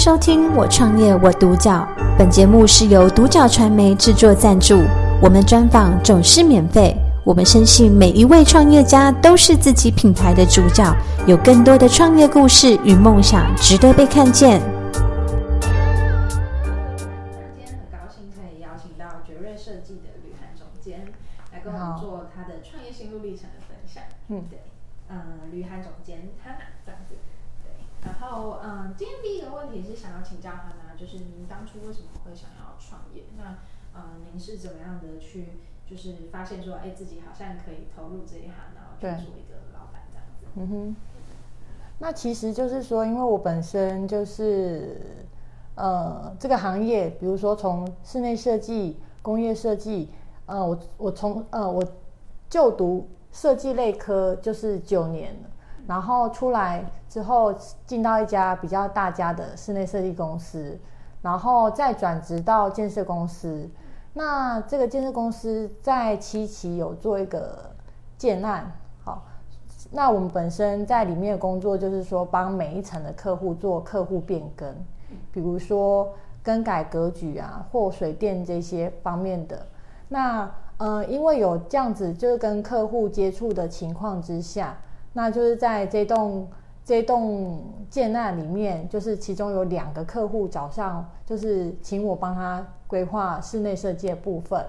收听《我创业我独角》，本节目是由独角传媒制作赞助，我们专访总是免费。我们深信每一位创业家都是自己品牌的主角，有更多的创业故事与梦想值得被看见。今天很高兴可以邀请到绝瑞设计的吕涵总监来跟我们做他的创业心路历程的分享。嗯对，嗯，吕涵总监他哪这样子？对，然后嗯，今天第一个问题是想要请教他呢，就是您当初为什么会想要创业？那嗯，您是怎么样的去就是发现说，哎，自己好像可以投入这一行，然后去做一个老板这样子？嗯哼，那其实就是说，因为我本身就是呃这个行业，比如说从室内设计、工业设计，呃，我我从呃我就读设计类科就是九年了，然后出来之后进到一家比较大家的室内设计公司，然后再转职到建设公司。那这个建设公司在七期有做一个建案，好，那我们本身在里面的工作就是说，帮每一层的客户做客户变更，比如说更改格局啊，或水电这些方面的。那呃，因为有这样子就是跟客户接触的情况之下，那就是在这栋这栋建案里面，就是其中有两个客户早上，就是请我帮他规划室内设计的部分，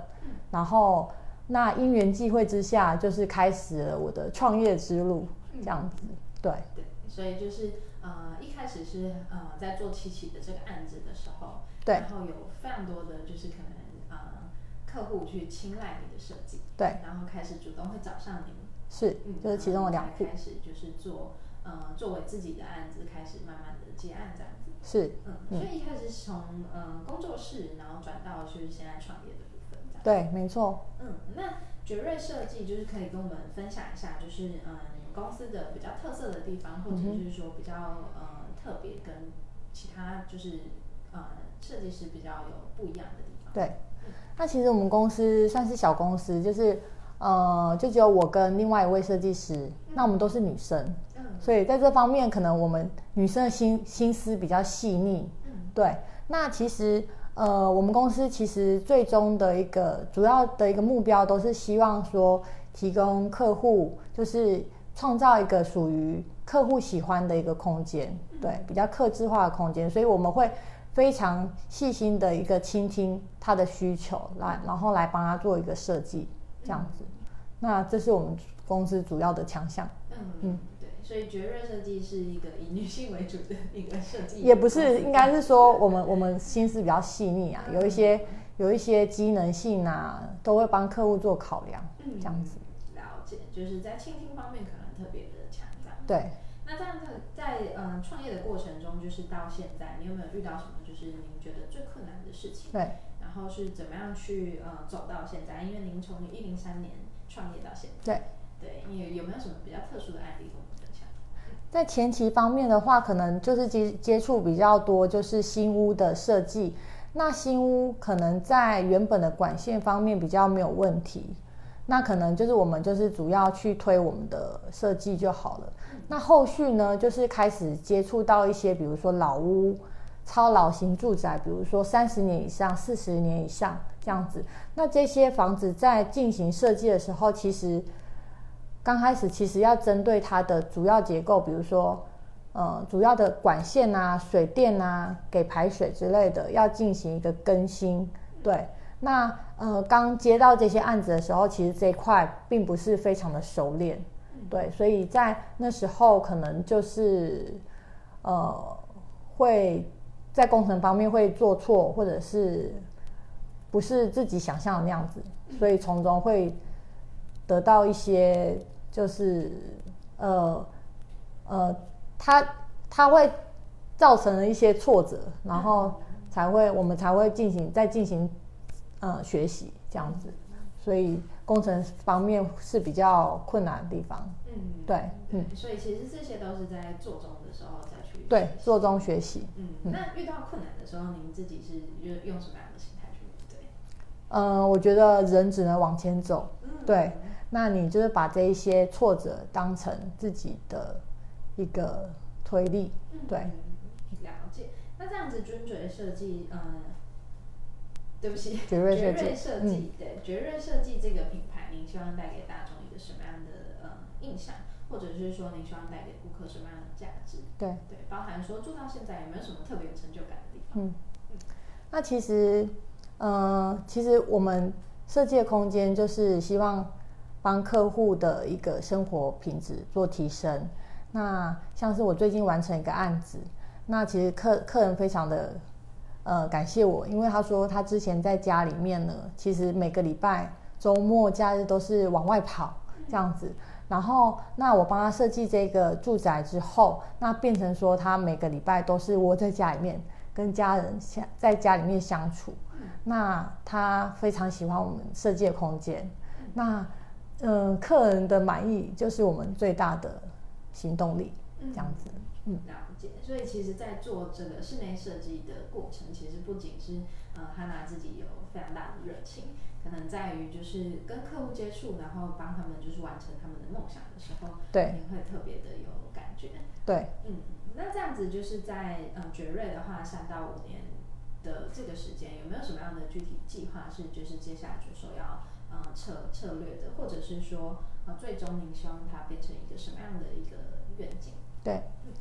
然后那因缘际会之下，就是开始了我的创业之路，这样子，对。对，所以就是呃，一开始是呃在做七七的这个案子的时候，对然后有非常多的就是可能呃客户去青睐你的设计，对，然后开始主动会找上你，是，就是其中的两户然后才，开始就是做呃作为自己的案子，开始慢慢的接案这样子，是，嗯，嗯所以一开始是从呃工作室，然后转到就是现在创业的部分。对，没错。嗯，那爵瑞设计就是可以跟我们分享一下，就是呃你们公司的比较特色的地方，或者是说比较呃特别跟其他就是呃设计师比较有不一样的地方。对，那其实我们公司算是小公司，就是呃，就只有我跟另外一位设计师，那我们都是女生，嗯。所以在这方面，可能我们女生的心心思比较细腻。嗯。对，那其实呃，我们公司其实最终的一个主要的一个目标，都是希望说提供客户，就是创造一个属于客户喜欢的一个空间，对，比较客制化的空间，所以我们会非常细心的一个倾听他的需求，来，然后来帮他做一个设计，这样子。那这是我们公司主要的强项。嗯嗯对，所以绝瑞设计是一个以女性为主的一个设计，也不是，应该是说我们我们心思比较细腻啊，有一些有一些机能性啊，都会帮客户做考量，嗯这样子。了解，就是在倾听方面可能特别的强这样。对，那这样子在嗯、呃创业的过程中，就是到现在，你有没有遇到什么就是您觉得最困难的事情？对，然后是怎么样去呃走到现在？因为您从一零三年创业到现在，对，对，你有有没有什么比较特殊的案例跟我们分享？在前期方面的话，可能就是接接触比较多，就是新屋的设计。那新屋可能在原本的管线方面比较没有问题，那可能就是我们就是主要去推我们的设计就好了。那后续呢，就是开始接触到一些，比如说老屋、超老型住宅，比如说三十年以上、四十年以上这样子。那这些房子在进行设计的时候，其实刚开始其实要针对它的主要结构，比如说呃主要的管线啊、水电啊、给排水之类的，要进行一个更新。对，那呃刚接到这些案子的时候，其实这一块并不是非常的熟练。对，所以在那时候可能就是呃会在工程方面会做错，或者是不是自己想象的那样子，所以从中会得到一些就是呃呃，他他会造成了一些挫折，然后才会我们才会进行再进行呃学习这样子，所以工程方面是比较困难的地方。嗯，对嗯所以其实这些都是在做中的时候再去对做中学习。嗯，那遇到困难的时候，您自己是用用什么样的心态去面对？嗯、我觉得人只能往前走。嗯对，那你就是把这一些挫折当成自己的一个推力。嗯对，嗯了解。那这样样子尊爵设计，嗯、对不起，绝瑞设计瑞设计，对，绝瑞设计这个品牌，您希望带给大众一个什么样的呃印象，或者是说您希望带给顾客什么样的价值？对。对，包含说做到现在有没有什么特别有成就感的地方？嗯，那其实，呃，其实我们设计的空间就是希望帮客户的一个生活品质做提升。那像是我最近完成一个案子，那其实客客人非常的呃感谢我，因为他说他之前在家里面呢，其实每个礼拜周末假日都是往外跑这样子。然后，那我帮他设计这个住宅之后，那变成说他每个礼拜都是窝在家里面跟家人相在家里面相处。那他非常喜欢我们设计的空间。那嗯，客人的满意就是我们最大的行动力，这样子。嗯，了解。所以其实，在做这个室内设计的过程，其实不仅是呃汉娜自己有非常大的热情，可能在于就是跟客户接触，然后帮他们就是完成他们的梦想的时候，对你会特别的有感觉。对，嗯，那这样子就是在呃爵瑞的话，三到五年的这个时间，有没有什么样的具体计划是就是接下来就说要呃策策略的，或者是说呃最终您希望它变成一个什么样的一个愿景？对，嗯，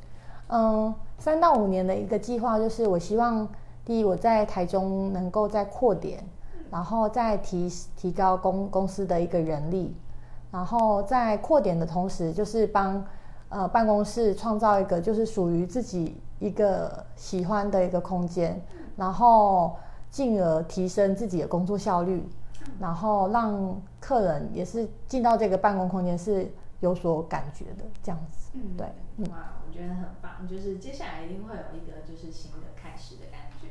嗯三到五年的一个计划就是，我希望第一，我在台中能够再扩点，然后再提提高公公司的一个人力，然后在扩点的同时，就是帮呃办公室创造一个就是属于自己一个喜欢的一个空间，然后进而提升自己的工作效率，然后让客人也是进到这个办公空间是有所感觉的这样子。嗯，对，哇，我觉得很棒，就是接下来一定会有一个就是新的开始的感觉。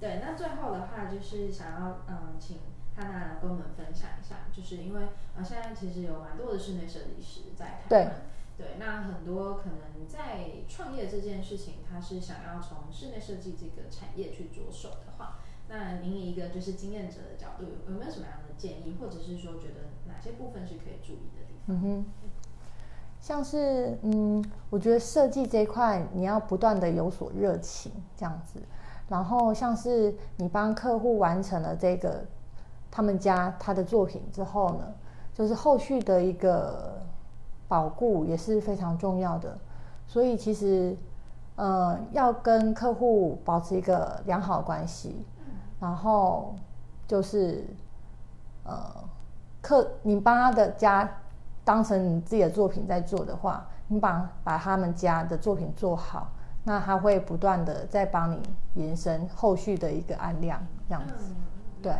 对，那最后的话就是想要嗯，请汉娜跟我们分享一下，就是因为呃现在其实有蛮多的室内设计师在台湾。对，那很多可能在创业这件事情，他是想要从室内设计这个产业去着手的话，那您以一个就是经验者的角度，有有没有什么样的建议，或者是说觉得哪些部分是可以注意的地方？嗯哼，像是嗯，我觉得设计这一块你要不断的有所热情这样子，然后像是你帮客户完成了这个他们家他的作品之后呢，就是后续的一个保固也是非常重要的，所以其实呃要跟客户保持一个良好关系，然后就是呃客你帮他的家当成你自己的作品在做的话，你把把他们家的作品做好，那他会不断的在帮你延伸后续的一个案量，这样子。嗯，对，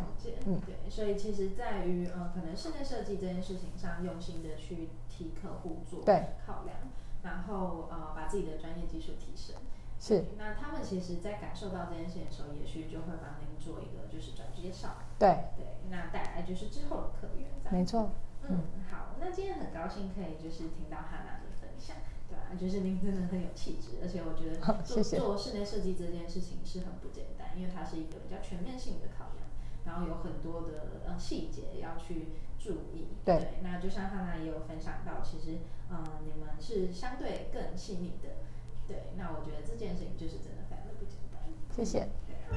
嗯对，所以其实在于呃，可能室内设计这件事情上，用心的去替客户做对考量，然后呃，把自己的专业技术提升。是，那他们其实，在感受到这件事情的时候，也许就会帮您做一个就是转介绍，对，对，那带来就是之后的客源，没错。嗯，好，那今天很高兴可以就是听到汉娜的分享，对吧、就是您真的很有气质，而且我觉得做做室内设计这件事情是很不简单，因为它是一个比较全面性的考量，然后有很多的呃细节要去注意。对那就像汉娜也有分享到，其实呃你们是相对更细腻的，对，那我觉得这件事情就是真的非常的不简单。谢谢。